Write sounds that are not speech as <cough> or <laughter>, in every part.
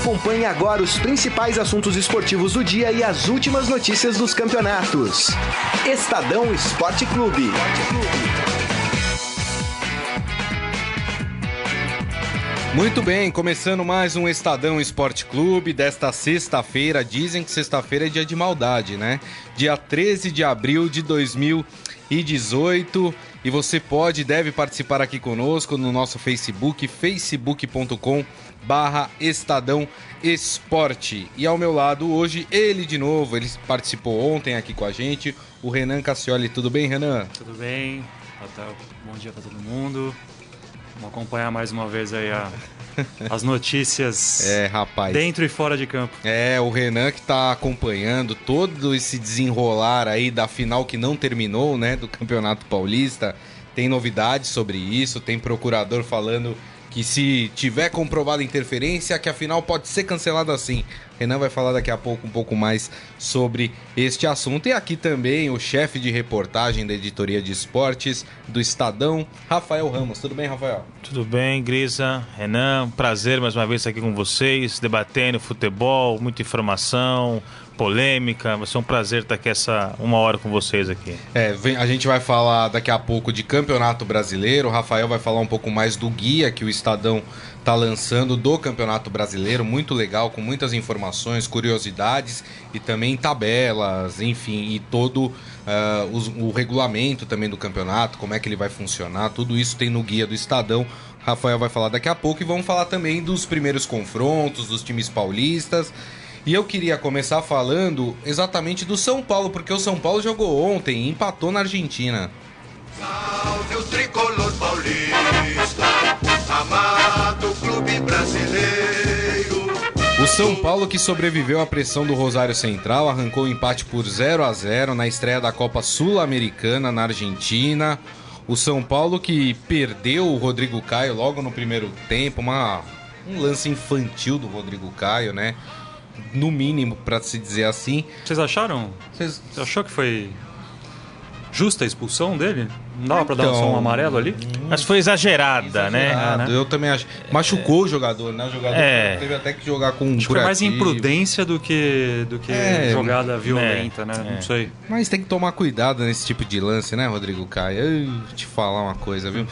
Acompanhe agora os principais assuntos esportivos do dia e as últimas notícias dos campeonatos. Estadão Esporte Clube. Muito bem, começando mais um Estadão Esporte Clube desta sexta-feira. Dizem que sexta-feira é dia de maldade, né? Dia 13 de abril de 2018. E você pode e deve participar aqui conosco no nosso Facebook, facebook.com barra Estadão Esporte. E ao meu lado hoje, ele de novo, ele participou ontem aqui com a gente, o Renan Cassioli. Tudo bem, Renan? Tudo bem. Bom dia para todo mundo. Vamos acompanhar mais uma vez aí a, <laughs> as notícias é, rapaz. dentro e fora de campo. É, o Renan que está acompanhando todo esse desenrolar aí da final que não terminou, né, do Campeonato Paulista. Tem novidades sobre isso, tem procurador falando que se tiver comprovada interferência, que a final pode ser cancelada assim. Renan vai falar daqui a pouco um pouco mais sobre este assunto. E aqui também o chefe de reportagem da editoria de esportes do Estadão, Rafael Ramos. Tudo bem, Rafael? Tudo bem, Grisa, Renan. Prazer mais uma vez estar aqui com vocês, debatendo futebol, muita informação, polêmica. Vai ser um prazer estar aqui essa uma hora com vocês aqui. É, vem, a gente vai falar daqui a pouco de Campeonato Brasileiro. O Rafael vai falar um pouco mais do guia que o Estadão está lançando do Campeonato Brasileiro, muito legal, com muitas informações, curiosidades e também tabelas, enfim, e todo uh, o, regulamento também do campeonato, como é que ele vai funcionar, tudo isso tem no guia do Estadão. Rafael vai falar daqui a pouco e vamos falar também dos primeiros confrontos, dos times paulistas. E eu queria começar falando exatamente do São Paulo, porque o São Paulo jogou ontem e empatou na Argentina. Salve o tricolor paulista, amado clube brasileiro. O São Paulo, que sobreviveu à pressão do Rosário Central, arrancou o empate por 0 a 0 na estreia da Copa Sul-Americana na Argentina. O São Paulo que perdeu o Rodrigo Caio logo no primeiro tempo, uma, um lance infantil do Rodrigo Caio, né? No mínimo, para se dizer assim. Vocês acharam? Vocês... Você achou que foi justa a expulsão dele? Não dava pra então, dar só um amarelo ali? Mas foi exagerada, né? exagerada né? Eu também acho. Machucou é, o jogador, né? O jogador é, teve até que jogar com um Acho que foi mais imprudência do que, do que é, jogada violenta, né? Não é. sei. Mas tem que tomar cuidado nesse tipo de lance, né, Rodrigo Caio? Eu te falar uma coisa, viu?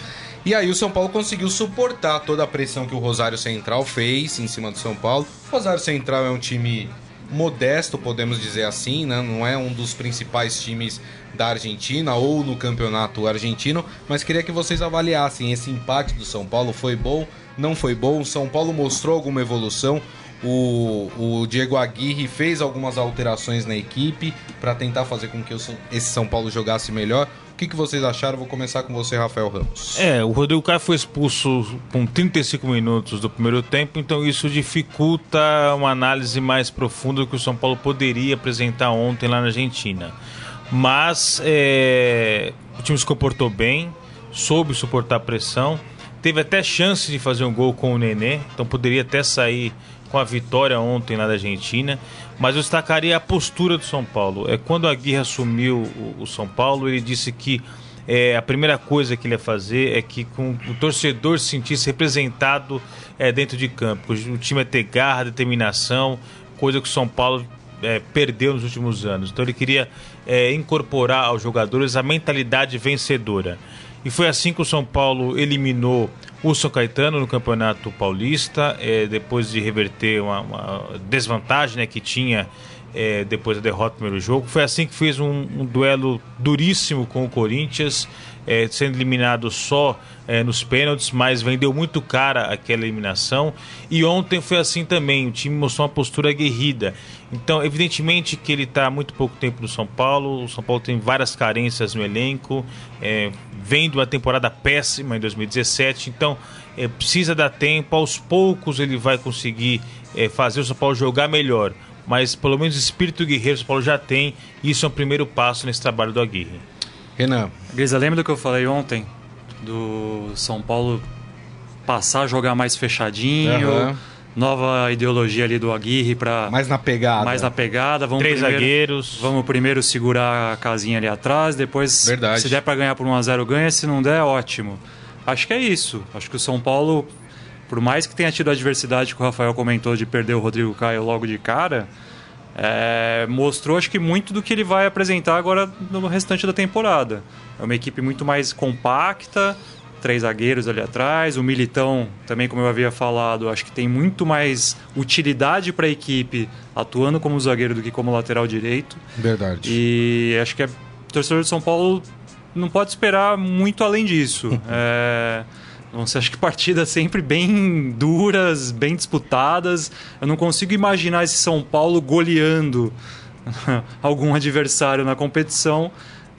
E aí o São Paulo conseguiu suportar toda a pressão que o Rosário Central fez em cima do São Paulo. O Rosário Central é um time modesto, podemos dizer assim, né? Não é um dos principais times da Argentina ou no campeonato argentino, mas queria que vocês avaliassem esse empate do São Paulo. Foi bom? Não foi bom? O São Paulo mostrou alguma evolução? O, o Diego Aguirre fez algumas alterações na equipe para tentar fazer com que esse São Paulo jogasse melhor. O que, que vocês acharam? Vou começar com você, Rafael Ramos. É, o Rodrigo Caio foi expulso com 35 minutos do primeiro tempo, então isso dificulta uma análise mais profunda do que o São Paulo poderia apresentar ontem lá na Argentina. Mas é, o time se comportou bem, soube suportar a pressão, teve até chance de fazer um gol com o Nenê, então poderia até sair com a vitória ontem da Argentina, mas eu destacaria a postura do São Paulo. É quando a Guerra assumiu o, o São Paulo, ele disse que é, a primeira coisa que ele ia fazer é que com o torcedor se sentisse representado é, dentro de campo. O time ia ter garra, determinação, coisa que o São Paulo é, perdeu nos últimos anos. Então ele queria é, incorporar aos jogadores a mentalidade vencedora. E foi assim que o São Paulo eliminou o São Caetano no Campeonato Paulista, é, depois de reverter uma, uma desvantagem né, que tinha é, depois da derrota no primeiro jogo. Foi assim que fez um, um duelo duríssimo com o Corinthians, é, sendo eliminado só é, nos pênaltis, mas vendeu muito cara aquela eliminação. E ontem foi assim também, o time mostrou uma postura aguerrida. Então, evidentemente que ele está há muito pouco tempo no São Paulo, o São Paulo tem várias carências no elenco, é, vem de uma temporada péssima em 2017, então é, precisa dar tempo, aos poucos ele vai conseguir é, fazer o São Paulo jogar melhor mas pelo menos espírito guerreiro o São Paulo já tem, e isso é um primeiro passo nesse trabalho do Aguirre. Renan. Grisa, lembra do que eu falei ontem? Do São Paulo passar a jogar mais fechadinho, uhum. nova ideologia ali do Aguirre para mais na pegada. Mais na pegada, vamos três primeiro, zagueiros. Vamos primeiro segurar a casinha ali atrás, depois Verdade. se der para ganhar por 1 a 0 ganha, se não der, ótimo. Acho que é isso. Acho que o São Paulo por mais que tenha tido a adversidade que o Rafael comentou de perder o Rodrigo Caio logo de cara, é, mostrou acho que muito do que ele vai apresentar agora no restante da temporada. É uma equipe muito mais compacta, três zagueiros ali atrás, o Militão também, como eu havia falado, acho que tem muito mais utilidade para a equipe atuando como zagueiro do que como lateral direito. Verdade. E acho que o torcedor de São Paulo não pode esperar muito além disso. <laughs> é... Você acha que partidas sempre bem duras, bem disputadas. Eu não consigo imaginar esse São Paulo goleando <laughs> algum adversário na competição,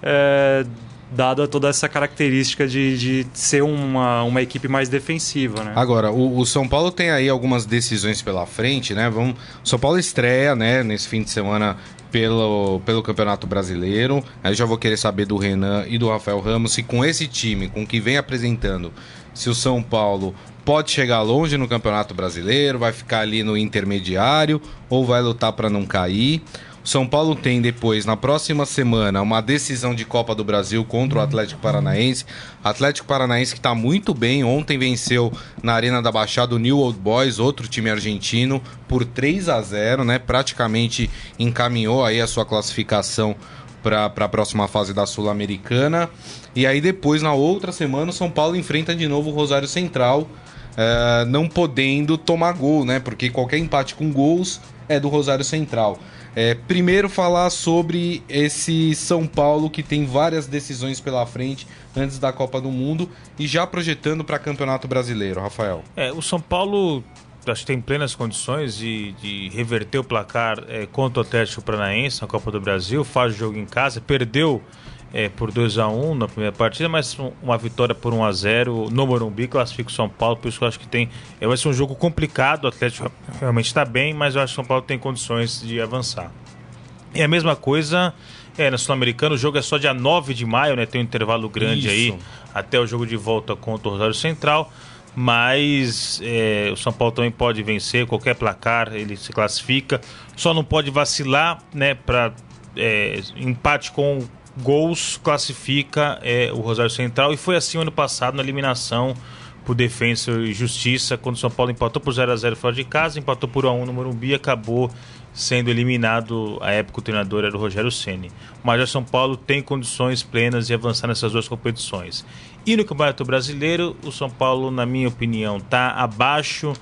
é, dada toda essa característica de, de ser uma, uma equipe mais defensiva. Né? Agora, o, o, São Paulo tem aí algumas decisões pela frente, né? Vamos, o São Paulo estreia, né, nesse fim de semana pelo, pelo Campeonato Brasileiro. Aí já vou querer saber do Renan e do Rafael Ramos se com esse time, com o que vem apresentando, se o São Paulo pode chegar longe no Campeonato Brasileiro, vai ficar ali no intermediário ou vai lutar para não cair. O São Paulo tem depois, na próxima semana, uma decisão de Copa do Brasil contra o Atlético Paranaense. Atlético Paranaense que está muito bem. Ontem venceu na Arena da Baixada o New Old Boys, outro time argentino, por 3 a 0 né? Praticamente encaminhou aí a sua classificação para a próxima fase da Sul-Americana. E aí depois, na outra semana, o São Paulo enfrenta de novo o Rosário Central, uh, não podendo tomar gol, né? Porque qualquer empate com gols é do Rosário Central. É, primeiro falar sobre esse São Paulo que tem várias decisões pela frente antes da Copa do Mundo e já projetando para Campeonato Brasileiro, Rafael. É, o São Paulo acho que tem plenas condições de, de reverter o placar é, contra o Atlético Paranaense na Copa do Brasil, faz o jogo em casa, perdeu é, por 2 a 1 na primeira partida, mas uma vitória por 1 a 0 no Morumbi classifica o São Paulo, por isso que eu acho que tem é, vai ser um jogo complicado, o Atlético realmente está bem, mas eu acho que o São Paulo tem condições de avançar. E a mesma coisa é, na Sul-Americana, o jogo é só dia 9 de maio, né? Tem um intervalo grande isso. aí até o jogo de volta contra o Rosário Central mas é, o São Paulo também pode vencer qualquer placar, ele se classifica. Só não pode vacilar, né? Para é, empate com gols classifica é, o Rosário Central e foi assim ano passado na eliminação por Defensa e Justiça quando o São Paulo empatou por 0 a 0 fora de casa, empatou por 1 a 1 no Morumbi, acabou sendo eliminado a época o treinador era o Rogério Ceni. Mas o São Paulo tem condições plenas de avançar nessas duas competições. E no Campeonato Brasileiro, o São Paulo, na minha opinião, está abaixo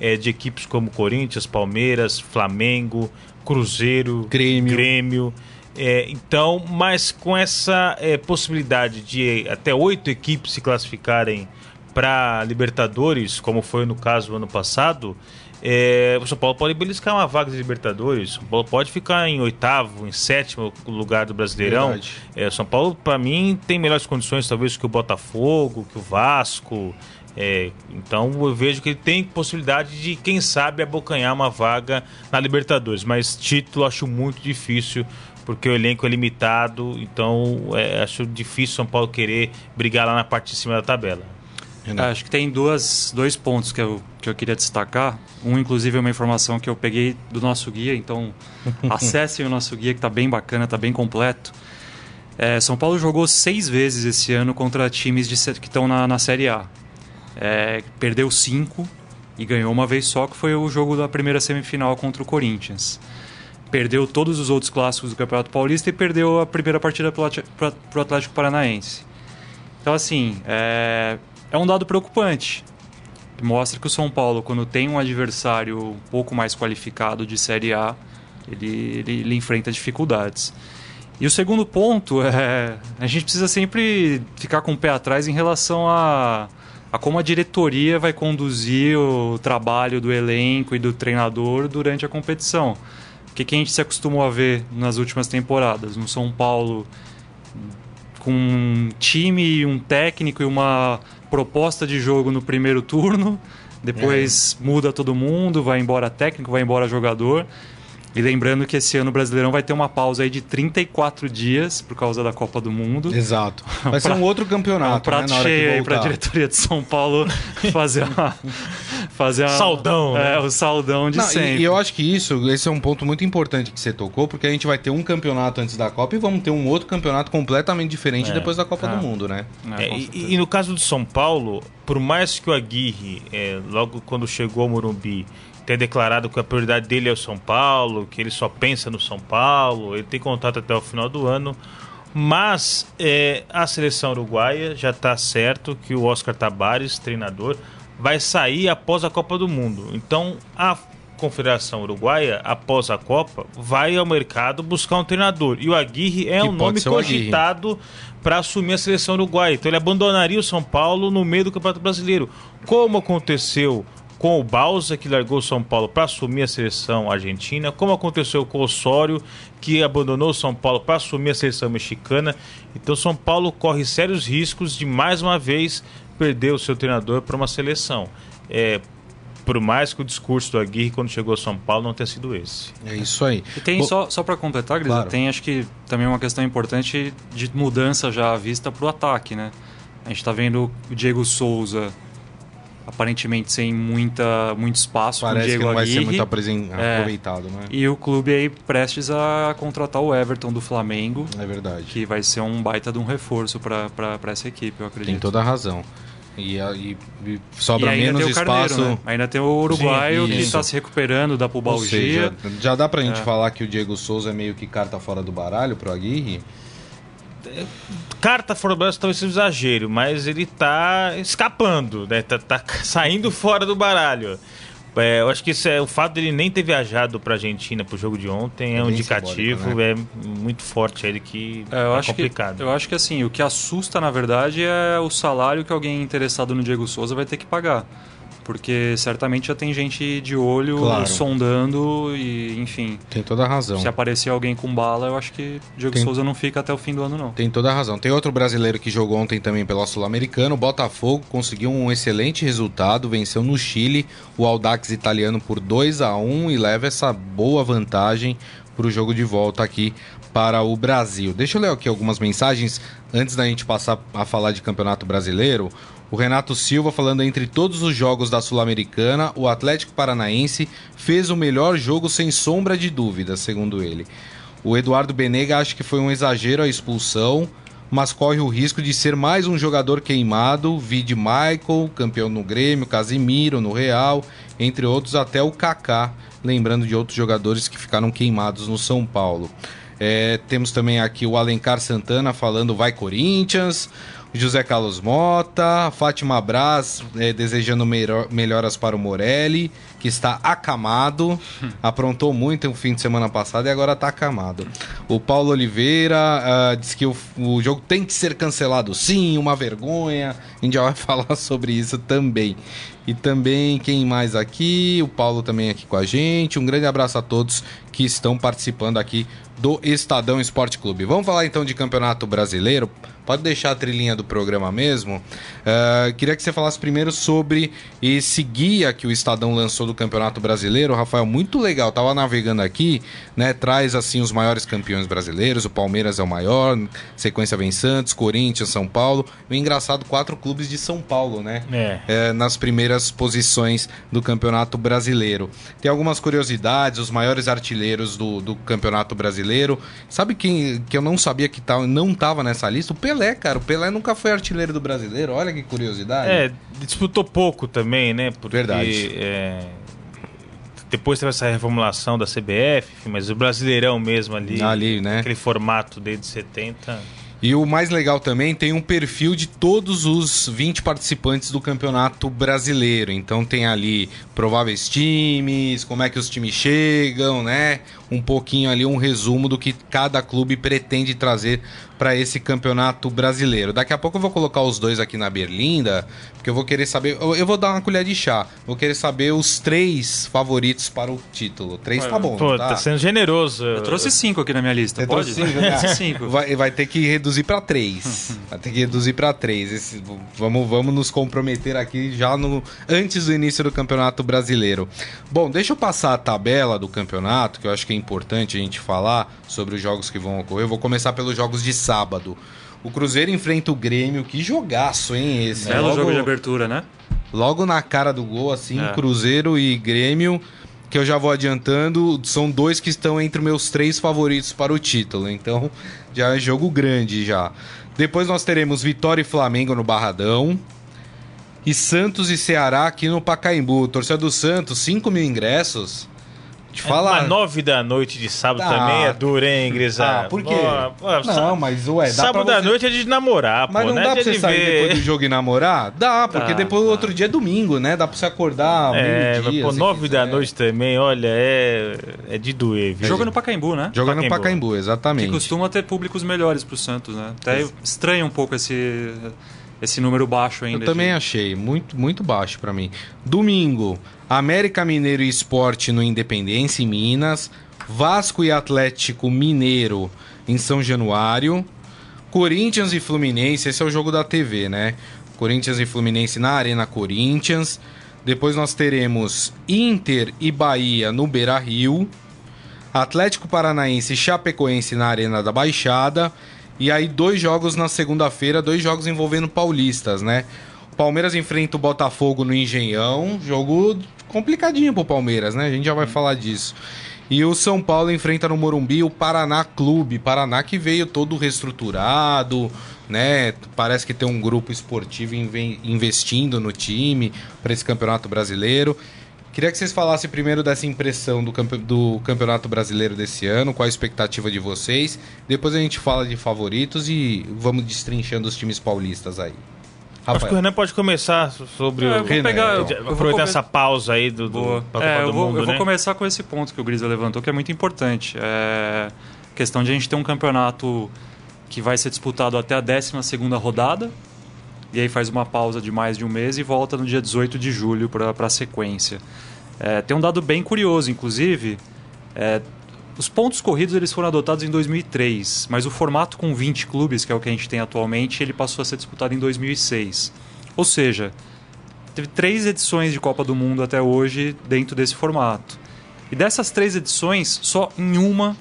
é, de equipes como Corinthians, Palmeiras, Flamengo, Cruzeiro, Grêmio. Grêmio. É, então, mas com essa é, possibilidade de até oito equipes se classificarem para Libertadores, como foi no caso ano passado, é, o São Paulo pode beliscar uma vaga de Libertadores. O São Paulo pode ficar em oitavo, em sétimo lugar do Brasileirão. É, o São Paulo, para mim, tem melhores condições, talvez, que o Botafogo, que o Vasco. É, então eu vejo que ele tem possibilidade de, quem sabe, abocanhar uma vaga na Libertadores. Mas título acho muito difícil, porque o elenco é limitado. Então é, acho difícil São Paulo querer brigar lá na parte de cima da tabela. Acho que tem duas, dois pontos que eu, que eu queria destacar. Um, inclusive, é uma informação que eu peguei do nosso guia, então <laughs> acessem o nosso guia que está bem bacana, está bem completo. É, São Paulo jogou seis vezes esse ano contra times de, que estão na, na Série A. É, perdeu cinco e ganhou uma vez só, que foi o jogo da primeira semifinal contra o Corinthians. Perdeu todos os outros clássicos do Campeonato Paulista e perdeu a primeira partida para o Atlético Paranaense. Então, assim, é, é um dado preocupante. Mostra que o São Paulo, quando tem um adversário um pouco mais qualificado de Série A, ele, ele, ele enfrenta dificuldades. E o segundo ponto é a gente precisa sempre ficar com o pé atrás em relação a, a como a diretoria vai conduzir o trabalho do elenco e do treinador durante a competição. O que, que a gente se acostumou a ver nas últimas temporadas? No São Paulo com um time, um técnico e uma proposta de jogo no primeiro turno, depois é. muda todo mundo, vai embora técnico, vai embora jogador. E lembrando que esse ano o Brasileirão vai ter uma pausa aí de 34 dias por causa da Copa do Mundo. Exato. <laughs> Vai ser um outro campeonato. É um prato né, cheio aí para a diretoria de São Paulo <laughs> fazer uma, fazer uma, Saldão. É, né? o saldão de Não, sempre. E, e, eu acho que isso, esse é um ponto muito importante que você tocou, porque a gente vai ter um campeonato antes da Copa e vamos ter um outro campeonato completamente diferente é. depois da Copa do ah. Mundo, né? É, e, e no caso do São Paulo, por mais que o Aguirre, é, logo quando chegou ao Morumbi, tenha declarado que a prioridade dele é o São Paulo, que ele só pensa no São Paulo, ele tem contato até o final do ano. Mas é, a seleção uruguaia já está certo que o Oscar Tabares, treinador, vai sair após a Copa do Mundo. Então a Confederação Uruguaia, após a Copa, vai ao mercado buscar um treinador. E o Aguirre é Que um nome cogitado para assumir a seleção uruguaia. Então ele abandonaria o São Paulo no meio do Campeonato Brasileiro. Como aconteceu com o Balsa, que largou o São Paulo para assumir a seleção argentina, como aconteceu com o Osório, que abandonou o São Paulo para assumir a seleção mexicana. Então São Paulo corre sérios riscos de mais uma vez perder o seu treinador para uma seleção. É, por mais que o discurso do Aguirre quando chegou ao São Paulo não tenha sido esse. É isso aí. E tem, Bom, só, só para completar, Grisa, Claro. tem acho que também uma questão importante de mudança já à vista para o ataque, né? A gente está vendo o Diego Souza aparentemente sem muita, muito espaço o Parece que Diego não vai ser muito apresen- É. aproveitado, né? E o clube aí prestes a contratar o Everton do Flamengo, É verdade. que vai ser um baita de um reforço para essa equipe, eu acredito. Tem toda a razão. E, a- e- e e sobra ainda menos o Carneiro, espaço. né? Ainda tem o uruguaio Sim, que está se recuperando da pubalgia. seja, já dá pra gente É. falar que o Diego Souza é meio que carta fora do baralho pro Aguirre? Carta Brasil talvez seja um exagero, mas ele tá escapando, né? Tá, tá <laughs> saindo fora do baralho. É, eu acho que isso é, o fato dele nem ter viajado pra Argentina pro jogo de ontem é, É um indicativo, simbólico, é muito forte ele que É, eu, é acho que, complicado. eu acho que assim, o que assusta na verdade é o salário que alguém interessado no Diego Souza vai ter que pagar. Porque certamente já tem gente de olho Claro. sondando e, enfim, Tem toda a razão. se aparecer alguém com bala, eu acho que Diego Tem- Souza não fica até o fim do ano, não. Tem toda a razão. Tem outro brasileiro que jogou ontem também pela Sul-Americana. O Botafogo conseguiu um excelente resultado, venceu no Chile o Audax italiano por 2 a 1 e leva essa boa vantagem para o jogo de volta aqui para o Brasil. Deixa eu ler aqui algumas mensagens antes da gente passar a falar de Campeonato Brasileiro. O Renato Silva falando entre todos os jogos da Sul-Americana, o Atlético Paranaense fez o melhor jogo sem sombra de dúvida, segundo ele. O Eduardo Benega acha que foi um exagero a expulsão, mas corre o risco de ser mais um jogador queimado, vide Michael, campeão no Grêmio, Casimiro no Real, entre outros até o Kaká, lembrando de outros jogadores que ficaram queimados no São Paulo. É, temos também aqui o Alencar Santana falando vai Corinthians, José Carlos Mota, Fátima Braz é, desejando melhor- melhoras para o Morelli, que está acamado, <laughs> aprontou muito no fim de semana passado e agora está acamado. O Paulo Oliveira ah, diz que o, o jogo tem que ser cancelado, sim, uma vergonha. A gente já vai <laughs> falar sobre isso também. E também quem mais aqui? O Paulo também aqui com a gente. Um grande abraço a todos que estão participando aqui do Estadão Esporte Clube. Vamos falar então de Campeonato Brasileiro. Pode deixar a trilhinha do programa mesmo. Ah, queria que você falasse primeiro sobre esse guia que o Estadão lançou do Campeonato Brasileiro. Rafael, muito legal. Tava navegando aqui, né? Traz assim os maiores campeões brasileiros. O Palmeiras é o maior, sequência vem Santos, Corinthians, São Paulo. O engraçado, quatro clubes de São Paulo, né? É. é, nas primeiras posições do Campeonato Brasileiro. Tem algumas curiosidades, os maiores artilheiros do, do Campeonato Brasileiro. Sabe quem que eu não sabia que tá, não estava nessa lista? O Pelé, cara. O Pelé nunca foi artilheiro do Brasileiro. Olha que curiosidade. É, disputou pouco também, né? Porque, Verdade. é, depois teve essa reformulação da CBF, mas o Brasileirão mesmo ali, Ali, né? aquele formato desde 70. E o mais legal também tem um perfil de todos os 20 participantes do Campeonato Brasileiro. Então tem ali prováveis times, como é que os times chegam, né? Um pouquinho ali um resumo do que cada clube pretende trazer para esse Campeonato Brasileiro. Daqui a pouco eu vou colocar os dois aqui na berlinda, porque eu vou querer saber, eu eu vou dar uma colher de chá. Vou querer saber os três favoritos para o título. Três tá bom, Pô, não tá? sendo generoso. Eu trouxe cinco aqui na minha lista, Você pode? trouxe cinco, né? Trouxe cinco. Vai, vai ter que reduzir para três. <laughs> Vai ter que reduzir para três. Esse- vamos, vamos nos comprometer aqui já no antes do início do Campeonato Brasileiro. Bom, deixa eu passar a tabela do campeonato, que eu acho que é importante a gente falar sobre os jogos que vão ocorrer. Eu vou começar pelos jogos de sábado. O Cruzeiro enfrenta o Grêmio. Que jogaço, hein, esse? Belo Logo- jogo de abertura, né? logo na cara do gol, assim, É. Cruzeiro e Grêmio, que eu já vou adiantando, são dois que estão entre meus três favoritos para o título. Então, já é jogo grande já. Depois nós teremos Vitória e Flamengo no Barradão. E Santos e Ceará aqui no Pacaembu. Torcida do Santos, 5 mil ingressos. Te falar. Mas nove da noite de sábado Ah. também é duro, hein, Grisa? Ah, por quê? Pô, Não, mas ué, dá sábado você... noite é de namorar, Mas pô. não é dá pra você de sair ver. depois do jogo e namorar? Dá, porque Dá, depois o dá. outro dia é domingo, né? Dá pra você acordar É, mas, meio-dia. pô, nove da noite também, olha, é, é de doer, viu? Jogo no Pacaembu, né? Joga no Pacaembu. Pacaembu, Que exatamente. costuma ter públicos melhores pro Santos, né? Até estranha um pouco esse, esse número baixo ainda. Eu também de- achei, muito, muito baixo pra mim. Domingo, América Mineiro e Esporte no Independência, em Minas. Vasco e Atlético Mineiro em São Januário. Corinthians e Fluminense, esse é o jogo da TV, né? Corinthians e Fluminense na Arena Corinthians. Depois nós teremos Inter e Bahia no Beira Rio. Atlético Paranaense e Chapecoense na Arena da Baixada. E aí, dois jogos na segunda-feira, dois jogos envolvendo paulistas, né? Palmeiras enfrenta o Botafogo no Engenhão. Jogo complicadinho pro Palmeiras, né? A gente já vai falar disso. E o São Paulo enfrenta no Morumbi o Paraná Clube. Paraná que veio todo reestruturado, né? Parece que tem um grupo esportivo inve- investindo no time para esse campeonato brasileiro. Queria que vocês falassem primeiro dessa impressão do, campe- do Campeonato Brasileiro desse ano, qual a expectativa de vocês. Depois a gente fala de favoritos e vamos destrinchando os times paulistas aí. Acho que o Rafael. Renan pode começar sobre É, eu o... vou Renan, pegar. eu- então. eu vou Aproveitar come- essa pausa aí do, do, É, eu do vou, Mundo, eu vou né? começar com esse ponto que o Grisa levantou, que é muito importante. É a questão de a gente ter um campeonato que vai ser disputado até a 12 rodada, e aí faz uma pausa de mais de um mês e volta no dia 18 de julho para a sequência. É, tem um dado bem curioso, inclusive. é, os pontos corridos eles foram adotados em 2003, mas o formato com 20 clubes, que é o que a gente tem atualmente, ele passou a ser disputado em 2006. Ou seja, teve três edições de Copa do Mundo até hoje dentro desse formato. E dessas três edições, só em uma,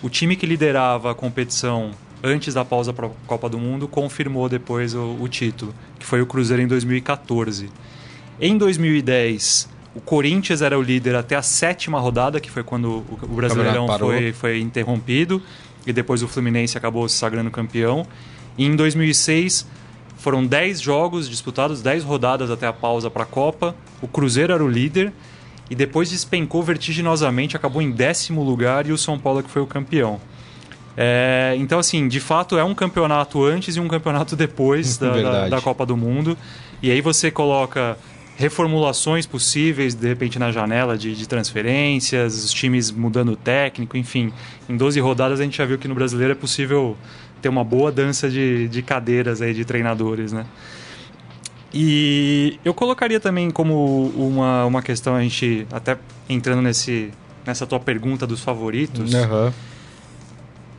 o time que liderava a competição antes da pausa para a Copa do Mundo confirmou depois o, o título, que foi o Cruzeiro em 2014. Em 2010, o Corinthians era o líder até a sétima rodada, que foi quando o, o Brasileirão foi, foi interrompido, e depois o Fluminense acabou se sagrando campeão. E em 2006, foram 10 jogos disputados, 10 rodadas até a pausa para a Copa. O Cruzeiro era o líder e depois despencou vertiginosamente, acabou em décimo lugar e o São Paulo que foi o campeão. É, então, assim, de fato é um campeonato antes e um campeonato depois <laughs> da, da, da Copa do Mundo. E aí você coloca reformulações possíveis, de repente, na janela de, de transferências, os times mudando o técnico, enfim. Em 12 rodadas a gente já viu que no brasileiro é possível ter uma boa dança de, de cadeiras aí de treinadores, né? E eu colocaria também como uma, uma questão, a gente até entrando nesse, nessa tua pergunta dos favoritos. Aham.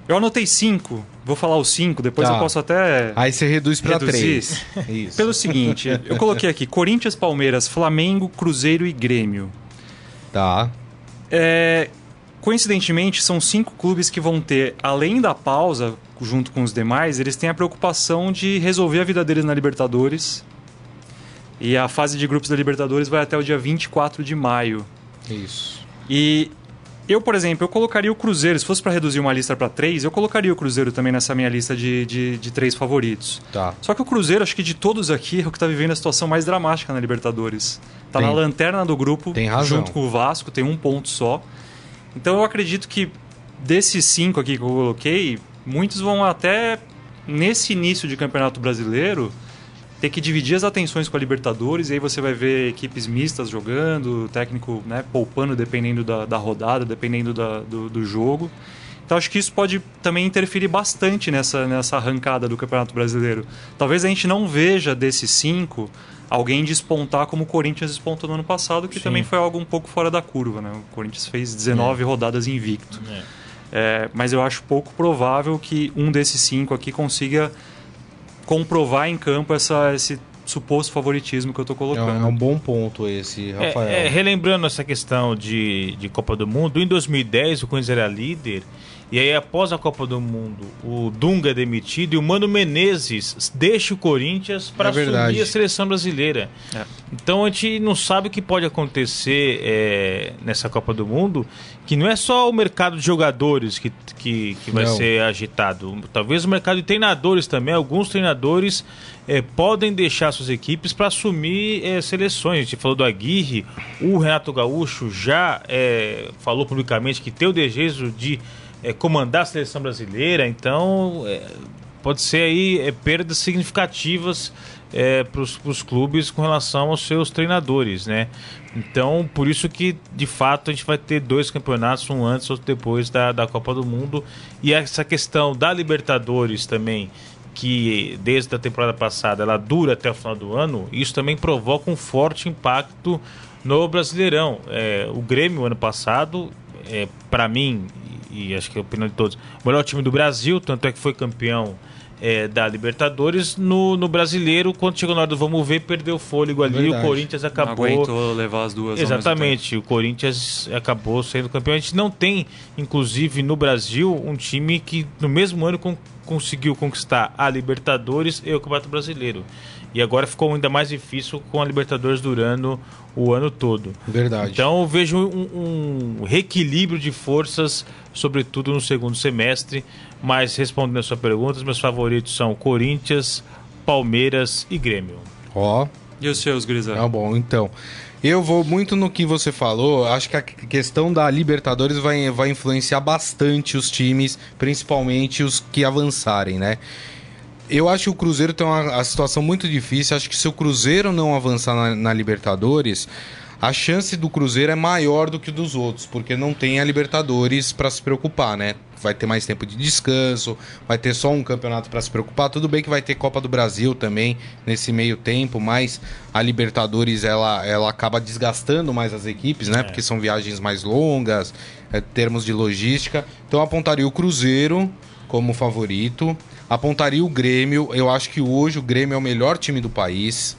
Eu anotei cinco, vou falar os cinco, depois Tá. eu posso até. Aí você reduz três. <laughs> Isso. Pelo seguinte, eu coloquei aqui Corinthians, Palmeiras, Flamengo, Cruzeiro e Grêmio. Tá. É, coincidentemente, são cinco clubes que vão ter, além da pausa, junto com os demais, eles têm a preocupação de resolver a vida deles na Libertadores. E a fase de grupos da Libertadores vai até o dia 24 de maio. Isso. E eu, por exemplo, eu colocaria o Cruzeiro, se fosse para reduzir uma lista para três, eu colocaria o Cruzeiro também nessa minha lista de, de, de três favoritos. Tá. Só que o Cruzeiro, acho que de todos aqui, é o que está vivendo a situação mais dramática na Libertadores. Tá Tem- na lanterna do grupo, junto com o Vasco, tem um ponto só. Então eu acredito que desses cinco aqui que eu coloquei, muitos vão até nesse início de campeonato brasileiro ter que dividir as atenções com a Libertadores, e aí você vai ver equipes mistas jogando, o técnico né, poupando dependendo da, da rodada, dependendo da- do, do jogo. Então acho que isso pode também interferir bastante nessa, nessa arrancada do Campeonato Brasileiro. Talvez a gente não veja desses cinco alguém despontar como o Corinthians despontou no ano passado, que Sim. também foi algo um pouco fora da curva. Né? O Corinthians fez 19 rodadas invicto. É. É, mas eu acho pouco provável que um desses cinco aqui consiga comprovar em campo essa, esse suposto favoritismo que eu estou É colocando. é um bom ponto esse, Rafael. É, é, relembrando essa questão de, de Copa do Mundo, em 2010 o Corinthians era líder E aí, após a Copa do Mundo, o Dunga é demitido e o Mano Menezes deixa o Corinthians para É assumir a seleção brasileira. É. Então a gente não sabe o que pode acontecer é, nessa Copa do Mundo, que não é só o mercado de jogadores que, que, que vai Não. ser agitado. Talvez o mercado de treinadores também. Alguns treinadores é, podem deixar suas equipes para assumir é, seleções. A gente falou do Aguirre, o Renato Gaúcho já é, falou publicamente que tem o desejo de é, comandar a seleção brasileira, então é, pode ser aí é, perdas significativas para os clubes com relação aos seus treinadores, né? Então, por isso que, de fato, a gente vai ter dois campeonatos, um antes e outro depois da, da Copa do Mundo. E essa questão da Libertadores também, que desde a temporada passada ela dura até o final do ano, isso também provoca um forte impacto no Brasileirão. É, o Grêmio, ano passado, é, para mim, e, acho que é a opinião de todos, o melhor time do Brasil, tanto é que foi campeão é, da Libertadores. No, no Brasileiro, quando chegou na hora do vamos ver, perdeu o fôlego ali. Verdade. O Corinthians Não acabou. aguentou levar as duas Exatamente, o Corinthians acabou sendo campeão. A gente não tem, inclusive, no Brasil, um time que no mesmo ano con- conseguiu conquistar a Libertadores e o Campeonato Brasileiro. E agora ficou ainda mais difícil com a Libertadores durando o ano todo. Verdade. Então eu vejo um, um reequilíbrio de forças, sobretudo no segundo semestre. Mas respondendo a sua pergunta, os meus favoritos são Corinthians, Palmeiras e Grêmio. Ó, tempo. E os seus, Grisa? Tá bom, então. Eu vou muito no que você falou. Acho que a questão da Libertadores vai, vai influenciar bastante os times, principalmente os que avançarem, né? Eu acho que o Cruzeiro tem uma a situação muito difícil. Acho que se o Cruzeiro não avançar na, na Libertadores, a chance do Cruzeiro é maior do que dos outros, porque não tem a Libertadores para se preocupar, né? Vai ter mais tempo de descanso, vai ter só um campeonato para se preocupar. Tudo bem que vai ter Copa do Brasil também nesse meio tempo, mas a Libertadores ela, ela acaba desgastando mais as equipes, né? Porque são viagens mais longas, é, termos de logística. Então apontaria o Cruzeiro como favorito. Apontaria o Grêmio. Eu acho que hoje o Grêmio é o melhor time do país,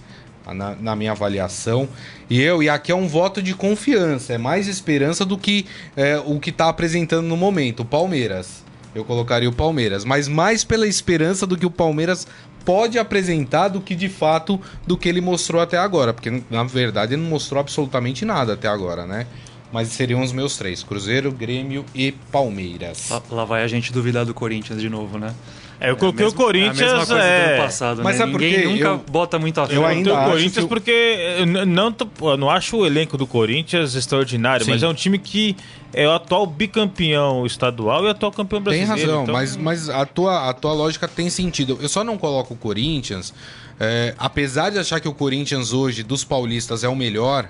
na, na minha avaliação. E eu, e aqui é um voto de confiança, é mais esperança do que é, o que está apresentando no momento, o Palmeiras. Eu colocaria o Palmeiras, mas mais pela esperança do que o Palmeiras pode apresentar do que de fato do que ele mostrou até agora, porque na verdade ele não mostrou absolutamente nada até agora, né? Mas seriam os meus três: Cruzeiro, Grêmio e Palmeiras. Lá, lá vai a gente duvidar do Corinthians de novo, né? É, eu coloquei mesmo- o Corinthians. É a mesma coisa é... do ano passado, Mas né? sabe por Ninguém quê? nunca Eu- bota muita fé. eu Eu ainda o Corinthians o- porque eu n- não, tô- eu não acho o elenco do Corinthians extraordinário, Sim. mas é um time que é o atual bicampeão estadual e o atual campeão Tem brasileiro. razão, então- mas, mas a, tua, a tua lógica tem sentido. Eu só não coloco o Corinthians, é, apesar de achar que o Corinthians hoje, dos paulistas, é o melhor,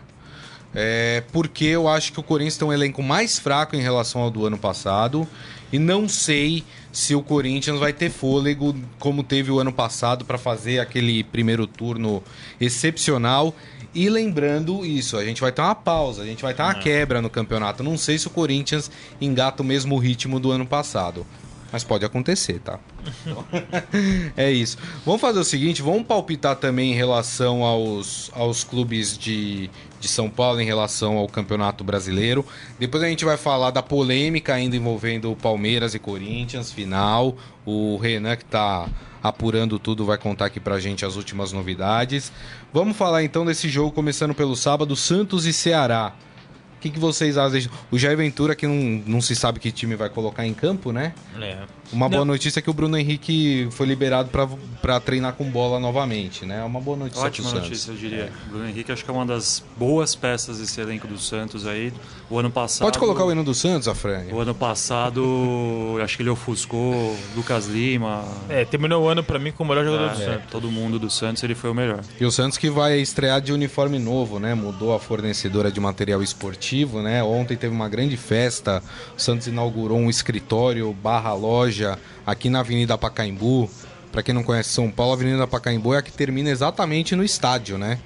é, porque eu acho que o Corinthians tem um elenco mais fraco em relação ao do ano passado. E não sei se o Corinthians vai ter fôlego como teve o ano passado para fazer aquele primeiro turno excepcional. E lembrando isso, a gente vai ter uma pausa, a gente vai ter uma quebra no campeonato. Não sei se o Corinthians engata o mesmo ritmo do ano passado. Mas pode acontecer, tá? <laughs> é isso. Vamos fazer o seguinte, vamos palpitar também em relação aos, aos clubes de, de São Paulo, em relação ao Campeonato Brasileiro. Depois a gente vai falar da polêmica ainda envolvendo Palmeiras e Corinthians, final. O Renan, que tá apurando tudo, vai contar aqui pra gente as últimas novidades. Vamos falar então desse jogo, começando pelo sábado, Santos e Ceará. O que, que vocês acham? O Jair Ventura, que não, não se sabe que time vai colocar em campo, né? É. Uma boa Não. notícia é que o Bruno Henrique foi liberado para treinar com bola novamente, né? É uma boa notícia Ótima notícia, eu diria. O Bruno Henrique acho que é uma das boas peças desse elenco do Santos aí. O ano passado. Pode colocar o hino do Santos, Afrânio? O ano passado, acho que ele ofuscou Lucas Lima. É, terminou o ano pra mim como o melhor jogador do É, Santos. todo mundo do Santos, ele foi o melhor. E o Santos que vai estrear de uniforme novo, né? Mudou a fornecedora de material esportivo, né? Ontem teve uma grande festa. O Santos inaugurou um escritório barra loja aqui na Avenida Pacaembu. Para quem não conhece São Paulo, a Avenida Pacaembu é a que termina exatamente no estádio, né?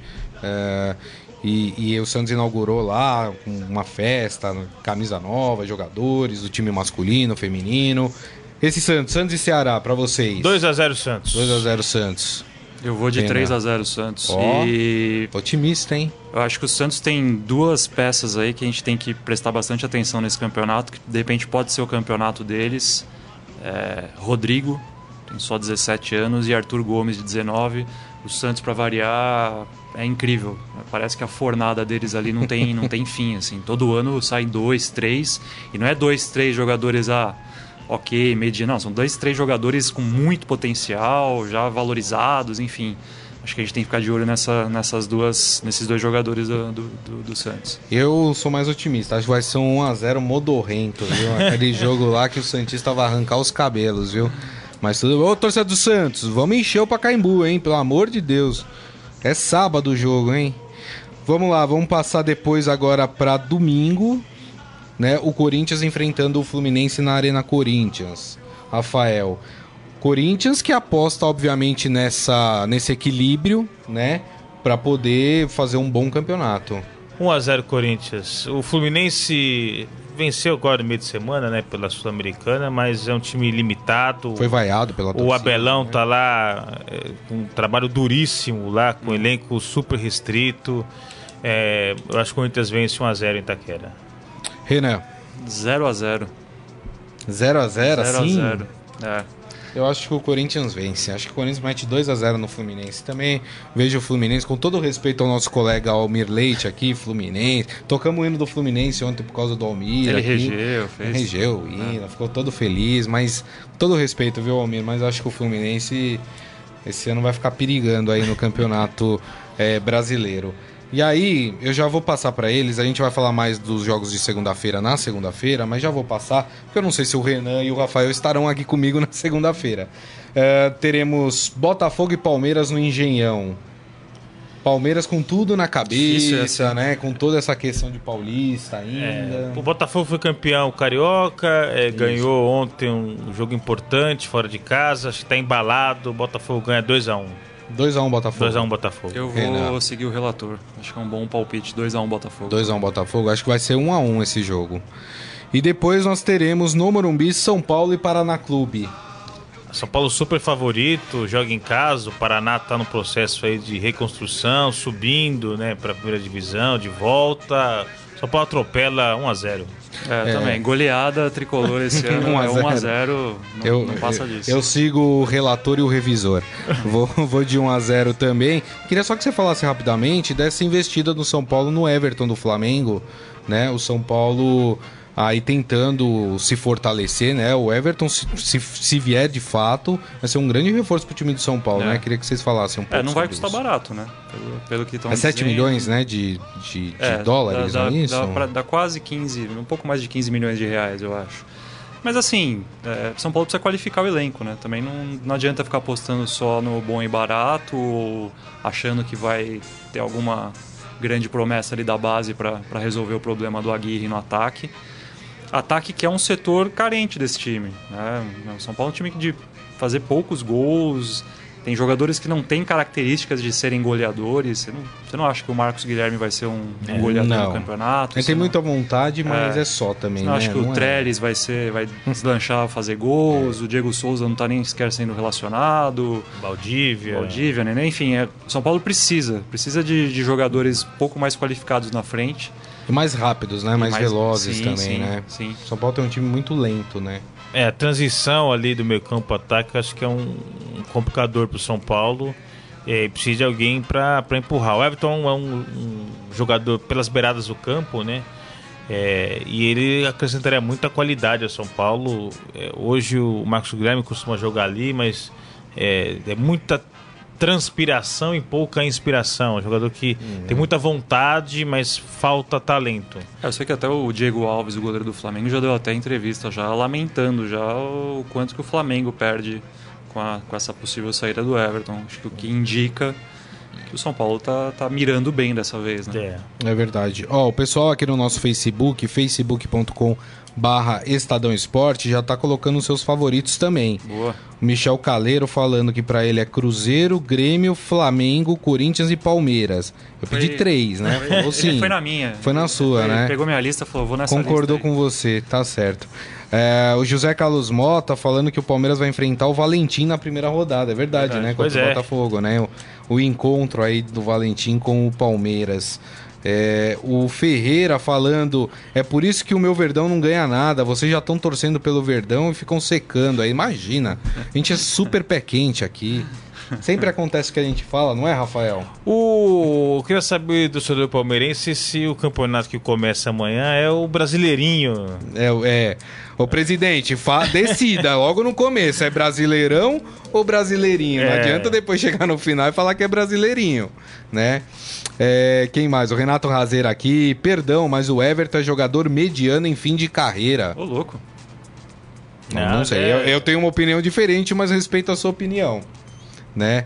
É, e, e o Santos inaugurou lá uma festa, camisa nova, jogadores, o time masculino, feminino. Esse Santos, Santos e Ceará, para vocês. 2x0 Santos. 2x0 Santos. Eu vou de Pena. 3 a 0 Santos. Ó. E Otimista, hein? eu acho que o Santos tem duas peças aí que a gente tem que prestar bastante atenção nesse campeonato, que de repente pode ser o campeonato deles. É, Rodrigo, tem só 17 anos, e Arthur Gomes, de 19. O Santos, para variar, é incrível. Parece que a fornada deles ali não tem, não tem <laughs> fim. Assim. Todo ano saem dois, três, e não é dois, três jogadores ah, ok, mediano. Não, são dois, três jogadores com muito potencial, já valorizados, enfim. Acho que a gente tem que ficar de olho nessa, nessas duas, nesses dois jogadores do, do, do- do Santos. Eu sou mais otimista. Acho que vai ser um 1x0 modorrento, viu? <laughs> Aquele jogo lá que o Santista vai arrancar os cabelos, viu? Mas tudo Ô, torcedor do Santos, vamos encher o Pacaembu, hein? Pelo amor de Deus. É sábado o jogo, hein? Vamos lá, vamos passar depois agora pra domingo, né? O Corinthians enfrentando o Fluminense na Arena Corinthians. Rafael. Corinthians que aposta, obviamente, nessa, nesse equilíbrio, né? Pra poder fazer um bom campeonato. 1x0 Corinthians. O Fluminense venceu agora no meio de semana, né, pela Sul-Americana, mas é um time limitado. Foi vaiado pela O torcida, Abelão né? tá lá é, com um trabalho duríssimo lá, com um elenco super restrito. É, eu acho que o Corinthians vence 1x0 em Itaquera. Renan, 0 a 0 0x0 0 a assim? 0 É. Eu acho que o Corinthians vence. Acho que o Corinthians mete 2x0 no Fluminense. Também vejo o Fluminense, com todo o respeito ao nosso colega Almir Leite aqui, Fluminense. Tocamos o hino do Fluminense ontem por causa do Almir. Ele aqui. regeu, fez. Regeu o hino, ficou todo feliz, mas todo o respeito, viu, Almir? Mas acho que o Fluminense esse ano vai ficar perigando aí no campeonato eh, brasileiro. E aí, eu já vou passar para eles, a gente vai falar mais dos jogos de segunda-feira na segunda-feira, mas já vou passar, porque eu não sei se o Renan e o Rafael estarão aqui comigo <laughs> na segunda-feira. Eh, teremos Botafogo e Palmeiras no Engenhão. Palmeiras com tudo na cabeça, né? Com toda essa questão de paulista ainda. É, o Botafogo foi campeão carioca, é, ganhou ontem um jogo importante fora de casa, acho que tá embalado. O Botafogo ganha 2x1. 2x1 Botafogo. 2x1 Botafogo. Eu vou Renan. seguir o relator. Acho que é um bom palpite. 2x1 Botafogo. 2x1 Botafogo. Acho que vai ser 1x1 esse jogo. E depois nós teremos no Morumbi São Paulo e Paraná Clube. São Paulo super favorito, joga em casa. O Paraná tá no processo aí de reconstrução, subindo, né, para primeira divisão, de volta. São Paulo atropela 1x0. É, É. também. Goleada tricolor esse <laughs> ano 1 a é 0. 1x0. Não, Eu, não passa eu- disso. eu sigo o relator e o revisor. <laughs> vou, vou de 1x0 também. Queria só que você falasse rapidamente dessa investida do São Paulo no Everton do Flamengo. Né? O São Paulo aí tentando se fortalecer, né? O Everton, se, se, se vier de fato, vai ser um grande reforço pro time do São Paulo, É. né? Queria que vocês falassem um pouco É, não vai custar isso. barato, né? Pelo, pelo que estão É 7 milhões, né, de, de, de É, dólares, dá, não é isso? Dá, pra- dá quase 15, um pouco mais de 15 milhões de reais, eu acho. Mas assim, é, São Paulo precisa qualificar o elenco, né? Também não, não adianta ficar apostando só no bom e barato ou achando que vai ter alguma grande promessa ali da base para resolver o problema do Aguirre no ataque. Ataque que é um setor carente desse time. Né? O São Paulo é um time de fazer poucos gols, tem jogadores que não têm características de serem goleadores. Você não, você não acha que o Marcos Guilherme vai ser um, um goleador não. no campeonato? Ele tem não- muita vontade, mas é, É. só também, Você não né? acha que Não o é- Trellis vai ser, vai deslanchar, fazer gols, o Diego Souza não tá nem sequer sendo relacionado, Valdívia. Valdívia, né? Enfim, é, São Paulo precisa, precisa de, de jogadores pouco mais qualificados na frente. E mais rápidos, né? Mais, mais- velozes sim, também, sim, né? sim. São Paulo tem um time muito lento, né? É, a transição ali do meio campo ataque acho que é um, um complicador pro São Paulo. É, precisa de alguém para empurrar. O Everton é um, um jogador pelas beiradas do campo, né? É, e ele acrescentaria muita qualidade ao São Paulo. É, hoje o Marcos Guilherme costuma jogar ali, mas é, é muita transpiração e pouca inspiração. É um jogador que tem muita vontade, mas falta talento. É, Eu sei que até o Diego Alves, o goleiro do Flamengo, já deu até entrevista já lamentando já o quanto que o Flamengo perde com, a- com essa possível saída do Everton. Acho que o que indica que o São Paulo tá, tá mirando bem dessa vez, né? É. É verdade. Ó, o pessoal aqui no nosso Facebook, facebook.com barra Estadão Esporte já tá colocando os seus favoritos também. Boa. Michel Caleiro falando que para ele é Cruzeiro, Grêmio, Flamengo, Corinthians e Palmeiras. Eu Foi- pedi três, né? Foi- Falou ele sim. foi na minha. Foi na sua, Ele né? Pegou minha lista falou, vou nessa Concordou com você, tá certo. É, o José Carlos Mota falando que o Palmeiras vai enfrentar o Valentim na primeira rodada. É verdade, Verdade. né? Pois Contra o é. Botafogo, né? O, o encontro aí do Valentim com o Palmeiras. É, o Ferreira falando, é por isso que o meu Verdão não ganha nada. Vocês já estão torcendo pelo Verdão e ficam secando aí. Imagina, a gente é super pé quente aqui. Sempre acontece o que a gente fala, não é, Rafael? O... Eu queria saber do senhor palmeirense se o campeonato que começa amanhã é o Brasileirinho. É, é. Ô presidente, fa- <laughs> decida logo no começo, é brasileirão ou brasileirinho? Não É. adianta depois chegar no final e falar que é brasileirinho, né? É, quem mais? O Renato Razeira aqui. Perdão, mas o Everton é jogador mediano em fim de carreira. Ô, louco. Não, Ah, não sei. é. Eu, eu tenho uma opinião diferente, mas respeito a sua opinião, né?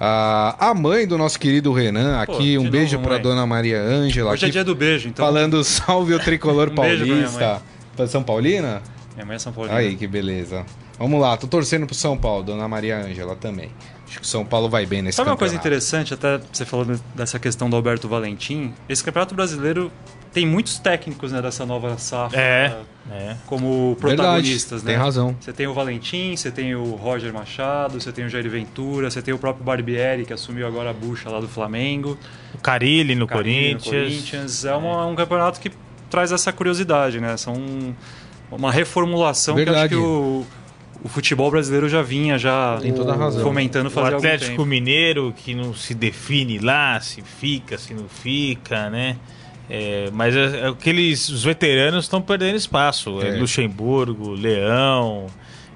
Ah, a mãe do nosso querido Renan Pô, aqui, de um beijo pra mãe. dona Maria Ângela. Hoje é aqui, dia do beijo, então. Falando <laughs> salve o tricolor <laughs> Um paulista. São Paulina? Minha mãe é São Paulo. Aí, que beleza. Vamos lá, tô torcendo pro São Paulo, Dona Maria Ângela também. Acho que o São Paulo vai bem nesse Sabe uma coisa campeonato. interessante, até você falou de- dessa questão do Alberto Valentim? Esse campeonato brasileiro tem muitos técnicos né, dessa nova safra É. É. como Verdade, protagonistas, né? tem razão. Você tem o Valentim, você tem o Roger Machado, você tem o Jair Ventura, você tem o próprio Barbieri, que assumiu agora a bucha lá do Flamengo. O Carilli no Carilli no Corinthians. Corinthians. É uma- um campeonato que traz essa curiosidade, né? São uma reformulação Verdade. que eu acho que o, o futebol brasileiro já vinha já Tem toda a razão. fomentando O fazer algum Atlético tempo. Mineiro, que não se define lá, se fica, se não fica, né? É, mas é- é aqueles os veteranos estão perdendo espaço. É. É. Luxemburgo, Leão,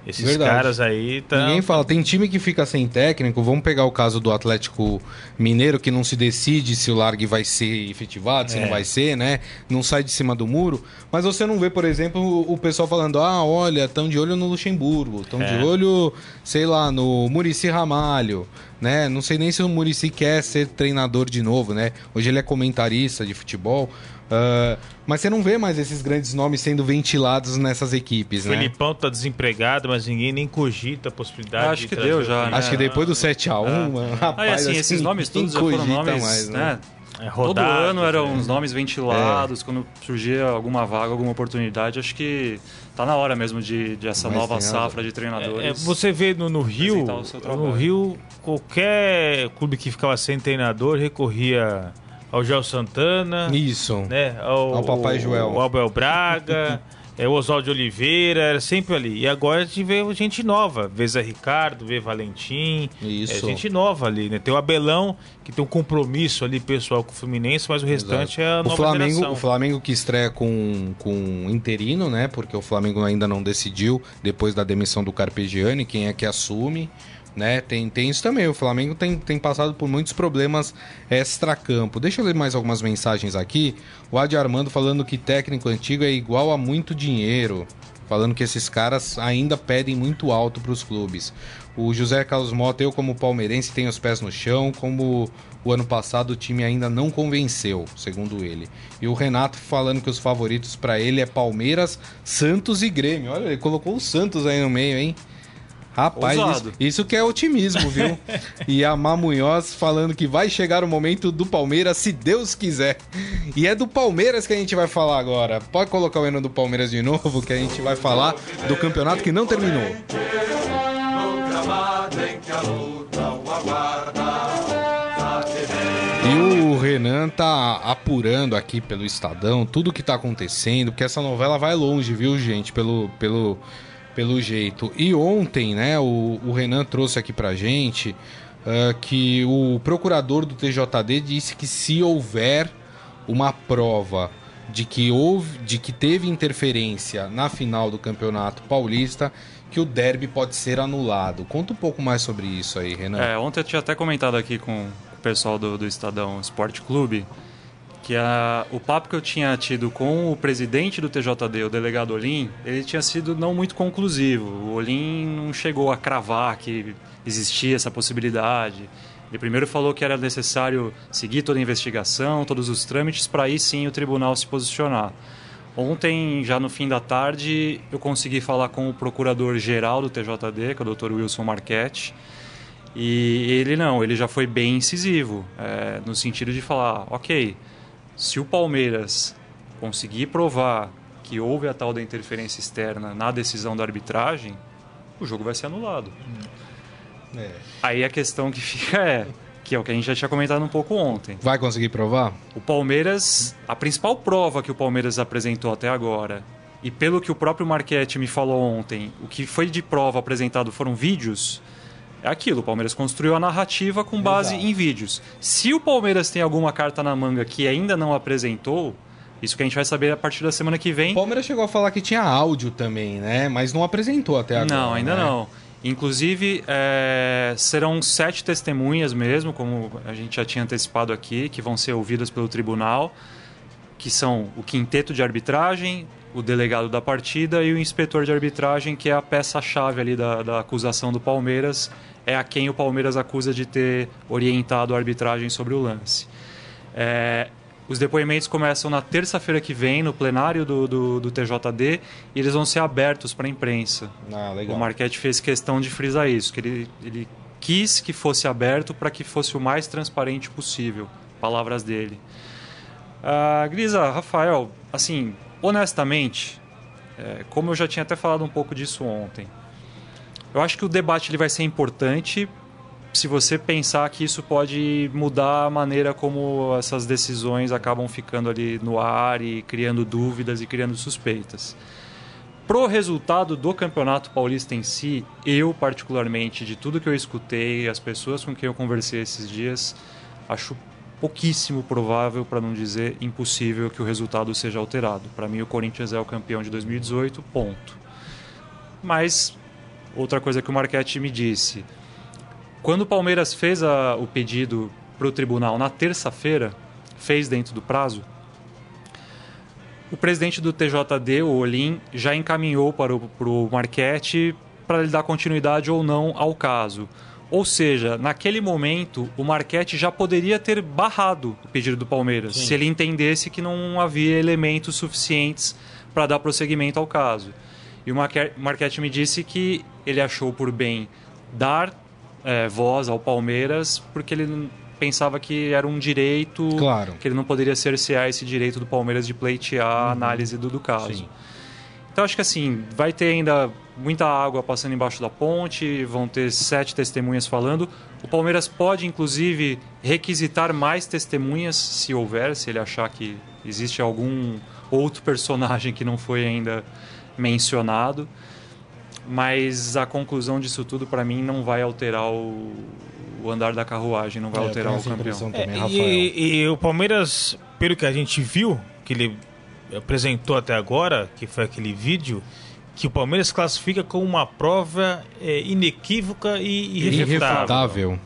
esses Verdade. caras aí tá. Ninguém fala, tem time que fica sem técnico. Vamos pegar o caso do Atlético Mineiro, que não se decide se o Largue vai ser efetivado, se É. não vai ser, né? Não sai de cima do muro. Mas você não vê, por exemplo, o pessoal falando: ah, olha, estão de olho no Luxemburgo, estão É. de olho, sei lá, no Murici Ramalho, né? Não sei nem se o Murici quer ser treinador de novo, né? Hoje ele é comentarista de futebol. Ah, mas você não vê mais esses grandes nomes sendo ventilados nessas equipes, O né? Felipão tá desempregado, mas ninguém nem cogita a possibilidade. Acho de que deu já, né? Acho que depois do 7x1, É. mano, rapaz, Aí, assim, acho esses que nomes todos já foram nomes, mais, né? É, Todo ano eram né? uns nomes ventilados, quando surgia alguma vaga, alguma oportunidade, acho que tá na hora mesmo de, de essa Mas nova safra de treinadores. É, você vê no, no Rio, no Rio, qualquer clube que ficava sem treinador recorria ao Gel Santana, Isso. né? Ao, Ao Papai Joel. O Abel Braga, <laughs> é, o Oswaldo Oliveira, era sempre ali. E agora a gente vê gente nova, vê Zé Ricardo, vê Valentim, Isso. é gente nova ali, né? Tem o Abelão, que tem um compromisso ali pessoal com o Fluminense, mas o restante é a nova o Flamengo, geração. o Flamengo que estreia com, com interino, né? Porque o Flamengo ainda não decidiu, depois da demissão do Carpegiani, quem é que assume. Né? Tem, tem isso também. O Flamengo tem, tem passado por muitos problemas extra-campo. Deixa eu ler mais algumas mensagens aqui. O Adi Armando falando que técnico antigo é igual a muito dinheiro. Falando que esses caras ainda pedem muito alto para os clubes. O José Carlos Mota, eu como palmeirense, tenho os pés no chão. Como o ano passado o time ainda não convenceu, segundo ele. E o Renato falando que os favoritos para ele é Palmeiras, Santos e Grêmio. Olha, ele colocou o Santos aí no meio, hein? Rapaz, isso, isso que é otimismo, viu? <laughs> e a Mamunhoz falando que vai chegar o momento do Palmeiras, se Deus quiser. E é do Palmeiras que a gente vai falar agora. Pode colocar o hino do Palmeiras de novo, que a gente vai falar do campeonato que não terminou. E o Renan tá apurando aqui pelo Estadão tudo que tá acontecendo, porque essa novela vai longe, viu, gente? Pelo, pelo, pelo jeito. E ontem, né, o, o Renan trouxe aqui pra gente ah, que o procurador do TJD disse que se houver uma prova de que houve, de que teve interferência na final do Campeonato Paulista, que o derby pode ser anulado. Conta um pouco mais sobre isso aí, Renan. É, ontem eu tinha até comentado aqui com o pessoal do, do Estadão Esporte Clube que a, o papo que eu tinha tido com o presidente do TJD, o delegado Olim, ele tinha sido não muito conclusivo. O Olim não chegou a cravar que existia essa possibilidade. Ele primeiro falou que era necessário seguir toda a investigação, todos os trâmites, para aí sim o tribunal se posicionar. Ontem, já no fim da tarde, eu consegui falar com o procurador-geral do TJD, que é o Dr. Wilson Marchetti, e ele não, ele já foi bem incisivo, é, no sentido de falar, ok, se o Palmeiras conseguir provar que houve a tal da interferência externa na decisão da arbitragem, o jogo vai ser anulado. É. Aí a questão que fica é, que é o que a gente já tinha comentado um pouco ontem. Vai conseguir provar? O Palmeiras, a principal prova que o Palmeiras apresentou até agora, e pelo que o próprio Marquete me falou ontem, o que foi de prova apresentado foram vídeos é aquilo, o Palmeiras construiu a narrativa com base Exato. em vídeos. Se o Palmeiras tem alguma carta na manga que ainda não apresentou, isso que a gente vai saber a partir da semana que vem. O Palmeiras chegou a falar que tinha áudio também, né? Mas não apresentou até agora. Não, ainda né? não. Inclusive, é, serão sete testemunhas mesmo, como a gente já tinha antecipado aqui, que vão ser ouvidas pelo tribunal, que são o quinteto de arbitragem, o delegado da partida e o inspetor de arbitragem, que é a peça-chave ali da, da acusação do Palmeiras, é a quem o Palmeiras acusa de ter orientado a arbitragem sobre o lance. É, os depoimentos começam na terça-feira que vem, no plenário do, do, do, TJD, e eles vão ser abertos para a imprensa. Ah, o Marquete fez questão de frisar isso, que ele, ele quis que fosse aberto para que fosse o mais transparente possível. Palavras dele. Ah, Grisa, Rafael, assim, honestamente, é, como eu já tinha até falado um pouco disso ontem, eu acho que o debate ele vai ser importante se você pensar que isso pode mudar a maneira como essas decisões acabam ficando ali no ar e criando dúvidas e criando suspeitas. Pro resultado do Campeonato Paulista em si, eu particularmente, de tudo que eu escutei, as pessoas com quem eu conversei esses dias, acho pouquíssimo provável, para não dizer impossível, que o resultado seja alterado. Para mim, o Corinthians é o campeão de 2018, ponto. Mas outra coisa que o Marquete me disse. Quando o Palmeiras fez a, o pedido para o tribunal na terça-feira, fez dentro do prazo, o presidente do TJD, o Olim, já encaminhou para o, para o Marquete para ele dar continuidade ou não ao caso. Ou seja, naquele momento, o Marquete já poderia ter barrado o pedido do Palmeiras, Sim. se ele entendesse que não havia elementos suficientes para dar prosseguimento ao caso. E o Marquete me disse que ele achou por bem dar é, voz ao Palmeiras porque ele pensava que era um direito, claro. que ele não poderia cercear esse direito do Palmeiras de pleitear a uhum. análise do, do caso. Sim. Então acho que assim, vai ter ainda muita água passando embaixo da ponte, vão ter sete testemunhas falando. O Palmeiras pode, inclusive, requisitar mais testemunhas, se houver, se ele achar que existe algum outro personagem que não foi ainda mencionado, mas a conclusão disso tudo para mim não vai alterar o, o, andar da carruagem, não vai é, alterar o campeão. Também, é, e, e, o Palmeiras, pelo que a gente viu, que ele apresentou até agora, que foi aquele vídeo, que o Palmeiras classifica como uma prova é, inequívoca e irrefutável.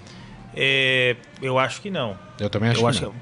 É, eu acho que não. Eu também acho eu que acho não.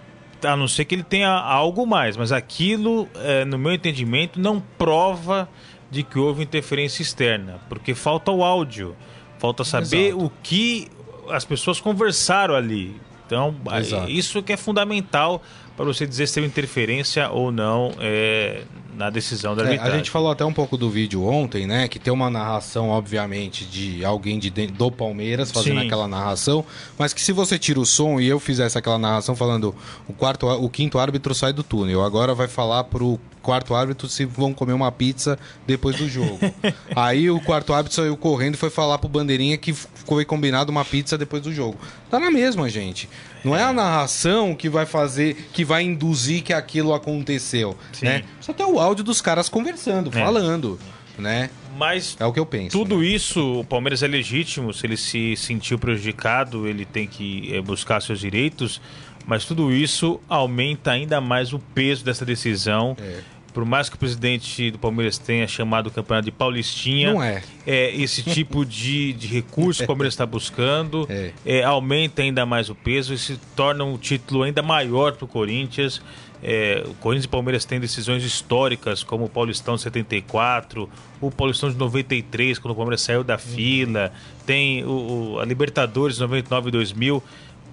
Que, a não ser que ele tenha algo mais, mas aquilo, é, no meu entendimento, não prova de que houve interferência externa, porque falta o áudio, falta saber Exato. o que as pessoas conversaram ali. Então, Exato. isso que é fundamental para você dizer se teve interferência ou não é, na decisão da arbitragem. É, a gente falou até um pouco do vídeo ontem, né? Que tem uma narração, obviamente, de alguém de do Palmeiras fazendo Sim. aquela narração, mas que se você tira o som e eu fizesse aquela narração falando o quarto, o quinto árbitro sai do túnel, agora vai falar pro quarto árbitro se vão comer uma pizza depois do jogo. <laughs> Aí o quarto árbitro saiu correndo e foi falar pro bandeirinha que foi combinado uma pizza depois do jogo. Tá na mesma, gente. Não é a narração que vai fazer, que vai induzir que aquilo aconteceu, Sim. né? Só tem o áudio dos caras conversando, é. falando, né? Mas é o que eu penso. Tudo né? isso, o Palmeiras é legítimo. Se ele se sentiu prejudicado, ele tem que é, buscar seus direitos. Mas tudo isso aumenta ainda mais o peso dessa decisão. É por mais que o presidente do Palmeiras tenha chamado o campeonato de Paulistinha, não é. é esse tipo de, de recurso que o Palmeiras está buscando é. É, aumenta ainda mais o peso e se torna um título ainda maior para o Corinthians. É, o Corinthians e o Palmeiras têm decisões históricas, como o Paulistão de 74, o Paulistão de 93, quando o Palmeiras saiu da fila, tem o, o a Libertadores de 99 e 2000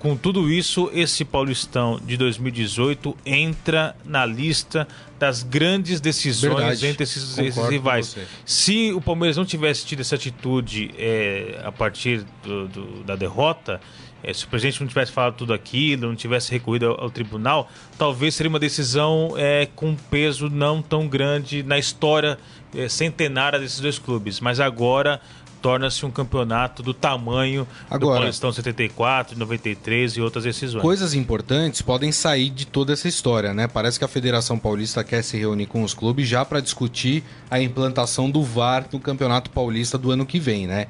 com tudo isso, esse Paulistão de 2018 entra na lista das grandes decisões Verdade. entre esses, esses rivais. Se o Palmeiras não tivesse tido essa atitude é, a partir do- do- da derrota, é, se o presidente não tivesse falado tudo aquilo, não tivesse recorrido ao, ao tribunal, talvez seria uma decisão é, com um peso não tão grande na história é, centenária desses dois clubes. Mas agora torna-se um campeonato do tamanho do Agora- Paulistão 74, 93 e outras decisões. Coisas importantes podem sair de toda essa história, né? Parece que a Federação Paulista quer se reunir com os clubes já para discutir a implantação do VAR no Campeonato Paulista do ano que vem, né?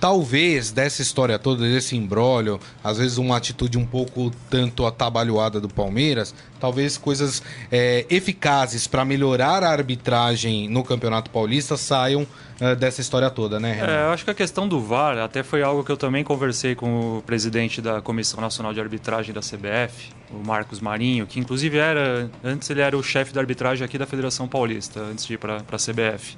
Talvez dessa história toda, desse imbróglio, às vezes uma atitude um pouco tanto atabalhoada do Palmeiras, talvez coisas é, eficazes para melhorar a arbitragem no Campeonato Paulista saiam é, dessa história toda, né, Renan? É, eu acho que a questão do VAR até foi algo que eu também conversei com o presidente da Comissão Nacional de Arbitragem da CBF, o Marcos Marinho, que inclusive era, antes ele era o chefe da arbitragem aqui da Federação Paulista, antes de ir para a CBF.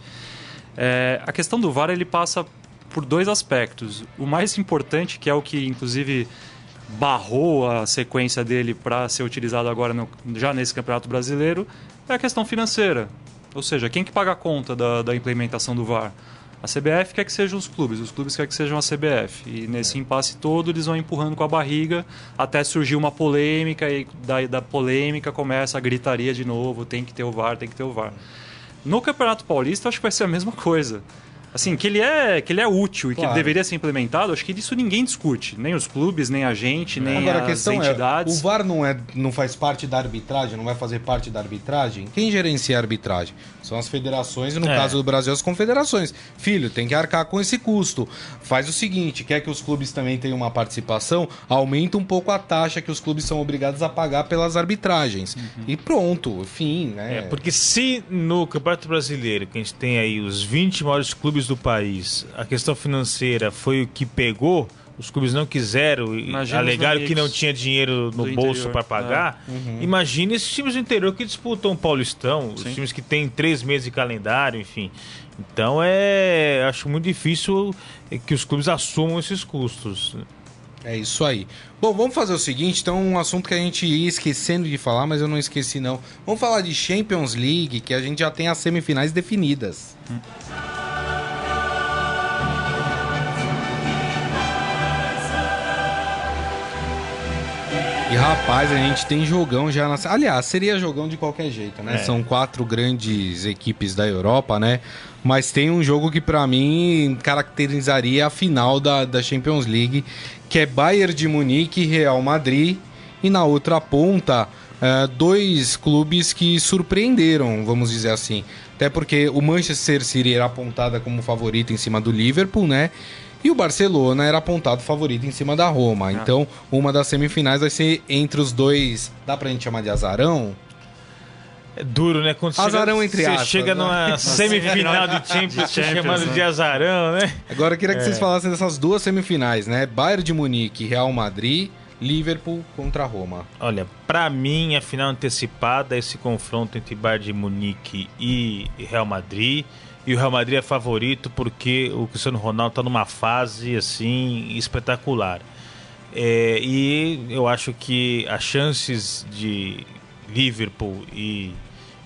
É, a questão do VAR ele passa por dois aspectos. O mais importante, que é o que inclusive barrou a sequência dele para ser utilizado agora no- já nesse Campeonato Brasileiro, é a questão financeira. Ou seja, quem que paga a conta da, da implementação do VAR? A CBF quer que sejam os clubes, os clubes querem que sejam a CBF. E nesse impasse todo eles vão empurrando com a barriga até surgir uma polêmica e da, da polêmica começa a gritaria de novo, tem que ter o VAR, tem que ter o VAR. No Campeonato Paulista acho que vai ser a mesma coisa. Assim, que ele é, que ele é útil e que ele deveria ser implementado, acho que isso ninguém discute. Nem os clubes, nem a gente, nem Agora a as questão entidades. é, o VAR não, é, não faz parte da arbitragem, não vai fazer parte da arbitragem? Quem gerencia a arbitragem? São as federações e no É. caso do Brasil as confederações. Filho, tem que arcar com esse custo. Faz o seguinte, quer que os clubes também tenham uma participação, aumenta um pouco a taxa que os clubes são obrigados a pagar pelas arbitragens. E pronto, fim, né? É, porque se no Campeonato Brasileiro, que a gente tem aí os 20 maiores clubes do país, a questão financeira foi o que pegou, os clubes não quiseram e os alegaram que não tinha dinheiro no bolso para pagar. Imagine esses times do interior que disputam o Paulistão, os Sim. times que têm três meses de calendário, enfim. Então é. Acho muito difícil que os clubes assumam esses custos. É isso aí. Bom, vamos fazer o seguinte, então um assunto que a gente ia esquecendo de falar, mas eu não esqueci não. Vamos falar de Champions League, que a gente já tem as semifinais definidas. E rapaz, a gente tem jogão já na. Aliás, seria jogão de qualquer jeito, né? É. São quatro grandes equipes da Europa, né? Mas tem um jogo que pra mim caracterizaria a final da, da Champions League, que é Bayern de Munique e Real Madrid. E na outra ponta, eh, dois clubes que surpreenderam, vamos dizer assim. Até porque o Manchester City era apontada como favorito em cima do Liverpool, né? E o Barcelona era apontado favorito em cima da Roma. Então, uma das semifinais vai ser entre os dois. Dá pra gente chamar de azarão? É duro, né? Quando você Azarão chega, entre você aspas, chega né? numa <laughs> semifinal de <laughs> Champions, De você Champions, chamando né? de azarão, né? Agora eu queria que É. vocês falassem dessas duas semifinais, né? Bayern de Munique, Real Madrid, Liverpool contra Roma. Olha, pra mim a final antecipada é esse confronto entre Bayern de Munique e Real Madrid. E o Real Madrid é favorito porque o Cristiano Ronaldo tá numa fase assim espetacular. É, e eu acho que as chances de Liverpool e,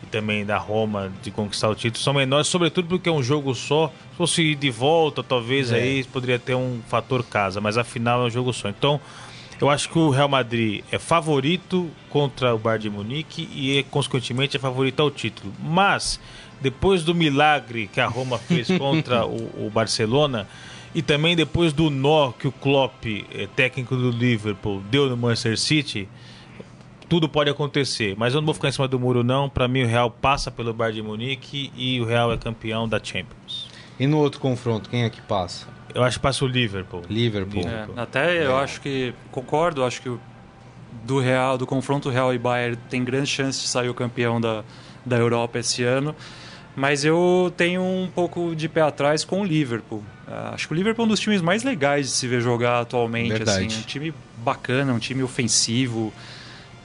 e também da Roma de conquistar o título são menores, sobretudo porque é um jogo só. Se fosse ir de volta, talvez É. aí poderia ter um fator casa, mas afinal é um jogo só. Então, eu acho que o Real Madrid é favorito contra o Bayern de Munique e, consequentemente, é favorito ao título. Mas, depois do milagre que a Roma fez <laughs> contra o, o Barcelona e também depois do nó que o Klopp, eh, técnico do Liverpool, deu no Manchester City, tudo pode acontecer. Mas eu não vou ficar em cima do muro, não. Para mim, o Real passa pelo Bayern de Munique e o Real é campeão da Champions. E no outro confronto, quem é que passa? Eu acho que passa o Liverpool. Liverpool. É, até eu acho que concordo, acho que do Real, do confronto Real e Bayern tem grande chance de sair o campeão da, da Europa esse ano. Mas eu tenho um pouco de pé atrás com o Liverpool. Ah, acho que o Liverpool é um dos times mais legais de se ver jogar atualmente. Verdade. Assim, um time bacana, um time ofensivo.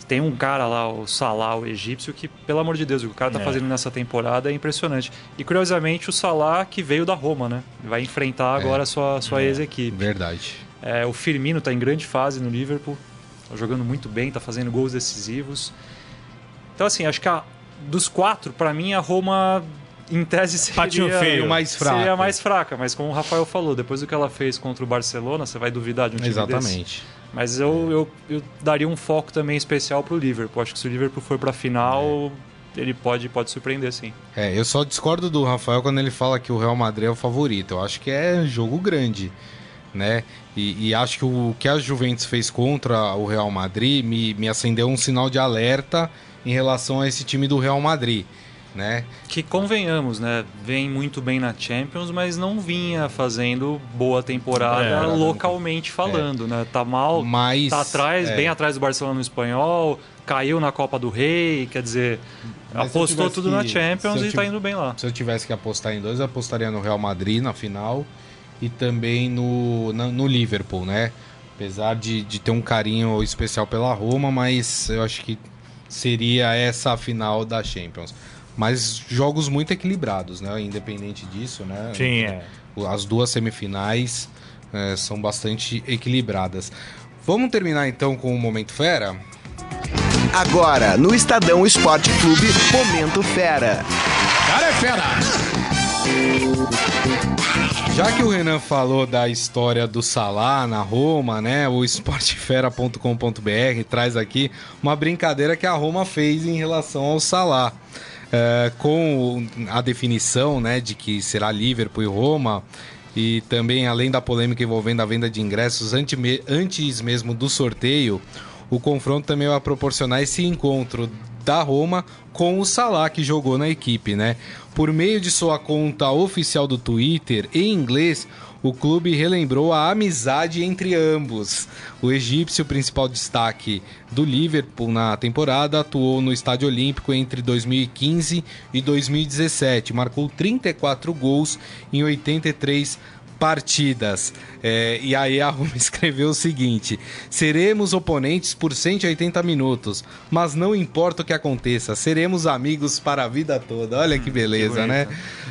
Tem um cara lá, o Salah, o egípcio, que, pelo amor de Deus, o que o cara tá É. fazendo nessa temporada é impressionante. E curiosamente, o Salah que veio da Roma, né? Vai enfrentar agora a sua, sua ex-equipe. Verdade. É, o Firmino está em grande fase no Liverpool. Tá jogando muito bem, tá fazendo gols decisivos. Então, assim, acho que a, dos quatro, para mim, a Roma, em tese, seria, Patinho feio. mais fraco. seria a mais fraca. Mas como o Rafael falou, depois do que ela fez contra o Barcelona, você vai duvidar de um time desse? Exatamente. Mas eu, eu, eu daria um foco também especial pro Liverpool. Acho que se o Liverpool for pra final, ele pode, pode surpreender, sim. É, eu só discordo do Rafael quando ele fala que o Real Madrid é o favorito. Eu acho que é jogo grande, né? E, e acho que o que a Juventus fez contra o Real Madrid me, me acendeu um sinal de alerta em relação a esse time do Real Madrid, né? Que convenhamos, né? Vem muito bem na Champions, mas não vinha fazendo boa temporada É, localmente falando, né? Tá mal, Mas tá atrás, é. bem atrás do Barcelona no espanhol, caiu na Copa do Rei, quer dizer, Mas apostou tudo na que- Champions se eu e tá indo bem lá. Se eu tivesse que apostar em dois, eu apostaria no Real Madrid na final e também no, na- no Liverpool, né? Apesar de, de ter um carinho especial pela Roma, mas eu acho que seria essa a final da Champions. Mas jogos muito equilibrados, né? Independente disso, né? Sim, é. As duas semifinais eh, são bastante equilibradas. Vamos terminar então com o Momento Fera? Agora, no Estadão Esporte Clube, Momento Fera. Cara é fera! Já que o Renan falou da história do Salah na Roma, né? O esportefera.com.br traz aqui uma brincadeira que a Roma fez em relação ao Salah. É, com a definição né, de que será Liverpool e Roma, e também além da polêmica envolvendo a venda de ingressos ante- antes mesmo do sorteio, o confronto também vai proporcionar esse encontro da Roma com o Salah que jogou na equipe, né? Por meio de sua conta oficial do Twitter em inglês, o clube relembrou a amizade entre ambos. O egípcio, principal destaque do Liverpool na temporada, atuou no Estádio Olímpico entre 2015 e 2017, marcou 34 gols em 83 partidas. É, e aí a Roma <laughs> escreveu o seguinte: seremos oponentes por 180 minutos, mas não importa o que aconteça, seremos amigos para a vida toda. Olha que beleza, né?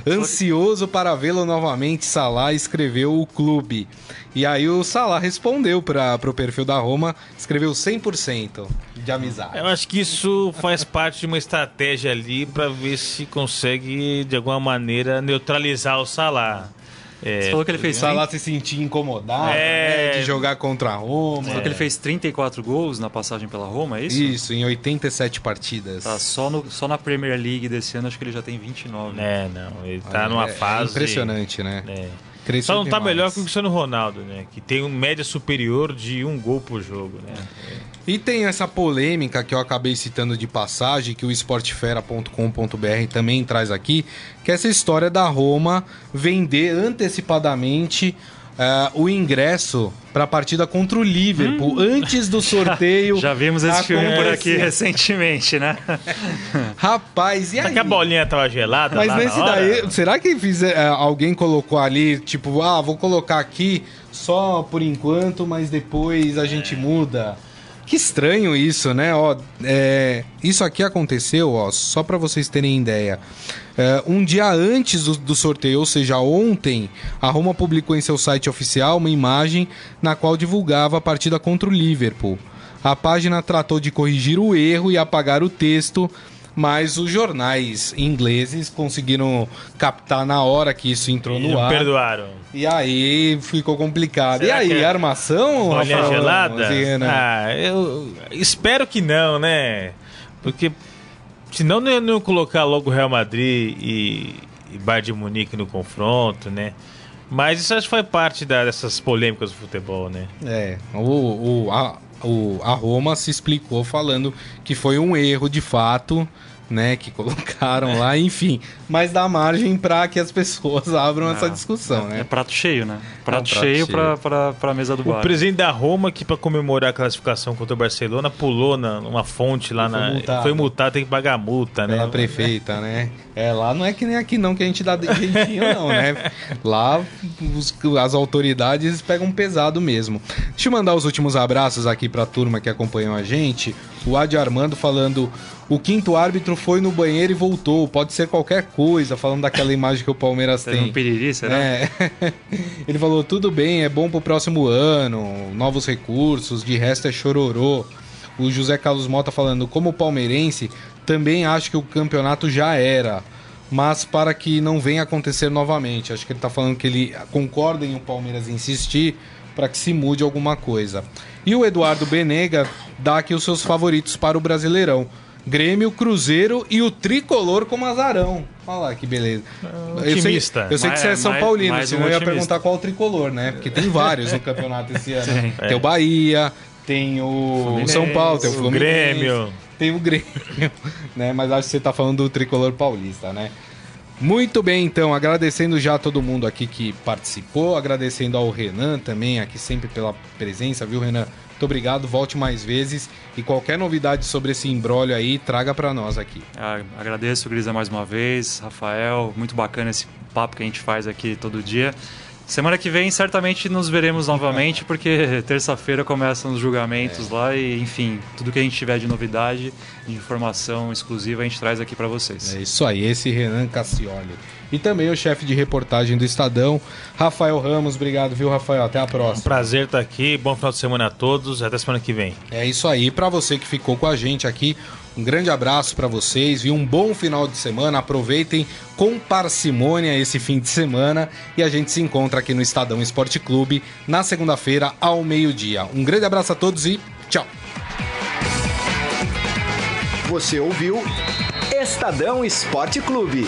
Ansioso para vê-lo novamente, Salah escreveu o clube. E aí o Salah respondeu para o perfil da Roma, escreveu 100% de amizade. Eu acho que isso faz parte de uma estratégia ali para ver se consegue, de alguma maneira, neutralizar o Salah. É, Você falou que ele fez Salah se sentia incomodado É. né, de jogar contra a Roma. Você falou que ele fez 34 gols na passagem pela Roma, é isso? Isso, em 87 partidas. Tá, só, no, só na Premier League desse ano acho que ele já tem 29. É, não, ele tá É, numa é fase. impressionante, né? É. Só não tá demais. melhor que o Cristiano Ronaldo, né? Que tem uma média superior de um gol por jogo, né? E tem essa polêmica que eu acabei citando de passagem, que o esportefera.com.br também traz aqui, que é essa história da Roma vender antecipadamente eh, o ingresso para a partida contra o Liverpool antes do <laughs> sorteio. Já vimos esse filme por aqui recentemente, né? <laughs> Rapaz, e Será aí? que a bolinha tava gelada Mas nesse daí, será que fizer, é, alguém colocou ali, tipo, ah, vou colocar aqui só por enquanto, mas depois a gente muda? Que estranho isso, né? Ó, é, isso aqui aconteceu, ó, só para vocês terem ideia. É, um dia antes do, do sorteio, ou seja, ontem, a Roma publicou em seu site oficial uma imagem na qual divulgava a partida contra o Liverpool. A página tratou de corrigir o erro e apagar o texto, mas os jornais ingleses conseguiram captar na hora que isso entrou no ar. perdoaram. E aí ficou complicado. Será e aí, é armação? Rafael? gelada? Assim, né? Ah, eu espero que não, né? Porque senão não não iam colocar logo Real Madrid e, e Bayern de Munique no confronto, né? Mas isso acho que faz parte da- dessas polêmicas do futebol, né? É, o, o, a, o, a Roma se explicou falando que foi um erro de fato, né? Que colocaram lá, enfim. Mas dá margem para que as pessoas abram essa discussão, É né? prato cheio, né? Prato, prato cheio, cheio. Pra, pra, pra mesa do O bar. presidente da Roma, que para comemorar a classificação contra o Barcelona, pulou na, numa fonte lá Foi na. multado. Foi multado, tem que pagar a multa, né? Pela prefeita, né? É, lá não é que nem aqui não, que a gente dá de jeitinho, não, né? Lá os- as autoridades pegam pesado mesmo. Deixa eu mandar os últimos abraços aqui pra turma que acompanhou a gente. O Adi Armando falando: O quinto árbitro foi no banheiro e voltou. Pode ser qualquer coisa, falando daquela imagem que o Palmeiras tem. um piriri, será? É. <laughs> Ele falou: tudo bem, é bom pro próximo ano, novos recursos, de resto é chororô. O José Carlos Mota falando: como palmeirense, também acho que o campeonato já era. Mas para que não venha acontecer novamente. Acho que ele tá falando que ele concorda em o Palmeiras insistir para que se mude alguma coisa. E o Eduardo Benega dá aqui os seus favoritos para o Brasileirão. Grêmio, Cruzeiro e o Tricolor como azarão. Olha lá que beleza. Eu sei, eu sei que você é São mais- Paulino, mais um senão eu ia perguntar qual o tricolor, né? Porque tem vários no campeonato esse ano. Sim. Tem o Bahia, tem o Fluminense, São Paulo, tem o o Fluminense, Grêmio. tem o Grêmio, <laughs> né? Mas acho que você tá falando do tricolor paulista, né? Muito bem, então, agradecendo já a todo mundo aqui que participou, agradecendo ao Renan também, aqui sempre pela presença, viu, Renan? Muito obrigado, volte mais vezes e qualquer novidade sobre esse embrólio aí, traga pra nós aqui. Ah, agradeço, Grisa, mais uma vez. Rafael, muito bacana esse papo que a gente faz aqui todo dia. Semana que vem, certamente nos veremos novamente, porque <laughs> terça-feira começam os julgamentos lá e, enfim, tudo que a gente tiver de novidade, de informação exclusiva, a gente traz aqui para vocês. É isso aí, esse Renan Cassioli. E também o chefe de reportagem do Estadão, Rafael Ramos. Obrigado, viu, Rafael? Até a Um próxima. prazer estar aqui. Bom final de semana a todos. Até semana que vem. É isso aí. Para você que ficou com a gente aqui, um grande abraço para vocês. E um bom final de semana. Aproveitem com parcimônia esse fim de semana e a gente se encontra aqui no Estadão Esporte Clube na segunda-feira ao meio-dia. Um grande abraço a todos e tchau. Você ouviu Estadão Esporte Clube.